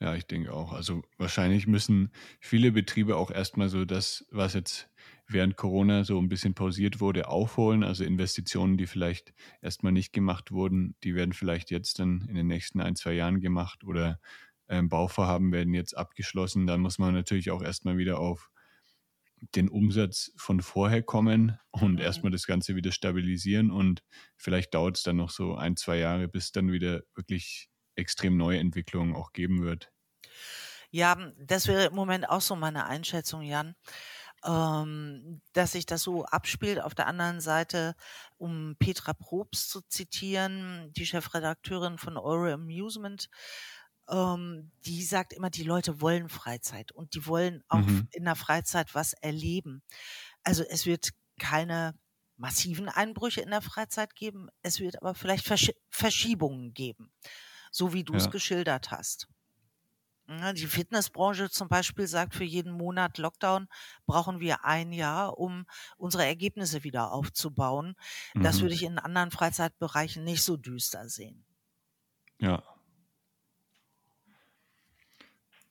ja, ich denke auch. Also wahrscheinlich müssen viele Betriebe auch erstmal so das, was jetzt während Corona so ein bisschen pausiert wurde, aufholen. Also Investitionen, die vielleicht erstmal nicht gemacht wurden, die werden vielleicht jetzt dann in den nächsten ein, zwei Jahren gemacht oder ähm, Bauvorhaben werden jetzt abgeschlossen. Dann muss man natürlich auch erstmal wieder auf den Umsatz von vorher kommen und mhm. erstmal das Ganze wieder stabilisieren. Und vielleicht dauert es dann noch so ein, zwei Jahre, bis dann wieder wirklich extrem neue Entwicklungen auch geben wird. Ja, das wäre im Moment auch so meine Einschätzung, Jan ähm, dass sich das so abspielt. Auf der anderen Seite, um Petra Probst zu zitieren, die Chefredakteurin von Euro Amusement, ähm, die sagt immer, die Leute wollen Freizeit und die wollen auch mhm. in der Freizeit was erleben. Also es wird keine massiven Einbrüche in der Freizeit geben, es wird aber vielleicht Versch Verschiebungen geben, so wie du es ja. geschildert hast. Ne, die Fitnessbranche zum Beispiel sagt, für jeden Monat Lockdown brauchen wir ein Jahr, um unsere Ergebnisse wieder aufzubauen. Mhm. Das würde ich in anderen Freizeitbereichen nicht so düster sehen. Ja.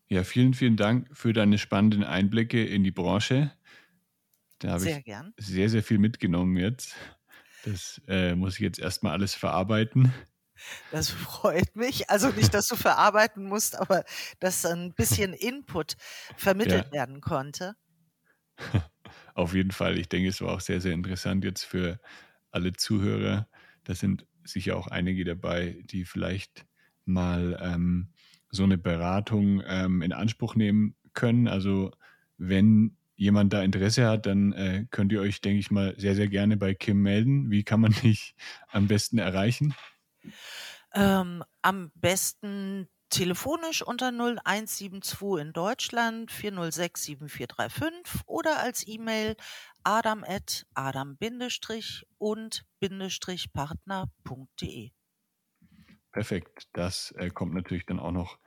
Ja, vielen, vielen Dank für deine spannenden Einblicke in die Branche. Da habe ich gern. sehr, sehr viel mitgenommen jetzt. Das äh, muss ich jetzt erstmal alles verarbeiten. Das freut mich. Also nicht, dass du verarbeiten musst, aber dass ein bisschen Input vermittelt ja. werden konnte. Auf jeden Fall. Ich denke, es war auch sehr, sehr interessant jetzt für alle Zuhörer. Da sind sicher auch einige dabei, die vielleicht mal ähm, so eine Beratung ähm, in Anspruch nehmen können. Also wenn jemand da Interesse hat, dann äh, könnt ihr euch, denke ich mal, sehr, sehr gerne bei Kim melden. Wie kann man dich am besten erreichen? Ähm, am besten telefonisch unter 0172 in Deutschland 406 7435 oder als E-Mail adam at adam-und-partner.de. Perfekt. Das äh, kommt natürlich dann auch noch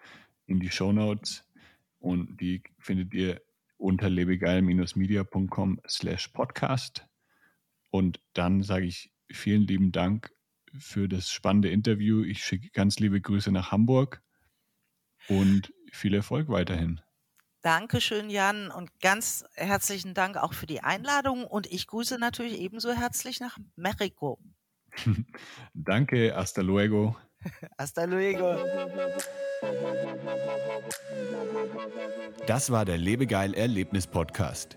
in die Show Notes und die findet ihr unter lebegeil-media.com slash podcast. Und dann sage ich vielen lieben Dank für das spannende Interview. Ich schicke ganz liebe Grüße nach Hamburg und viel Erfolg weiterhin. Dankeschön, Jan, und ganz herzlichen Dank auch für die Einladung. Und ich grüße natürlich ebenso herzlich nach Mexiko. Danke, hasta luego. hasta luego. Das war der Lebegeil Erlebnis Podcast.